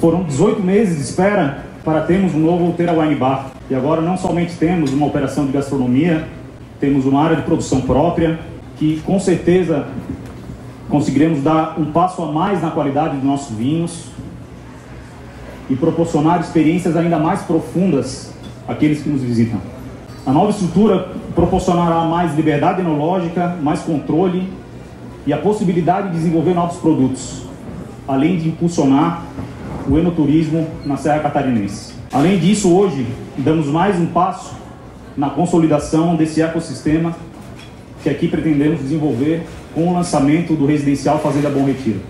Foram 18 meses de espera para termos um novo Tera Wine Bar. E agora não somente temos uma operação de gastronomia, temos uma área de produção própria, que com certeza conseguiremos dar um passo a mais na qualidade dos nossos vinhos e proporcionar experiências ainda mais profundas àqueles que nos visitam. A nova estrutura proporcionará mais liberdade enológica, mais controle e a possibilidade de desenvolver novos produtos, além de impulsionar o enoturismo na Serra Catarinense. Além disso, hoje damos mais um passo na consolidação desse ecossistema que aqui pretendemos desenvolver com o lançamento do residencial Fazenda Bom Retiro.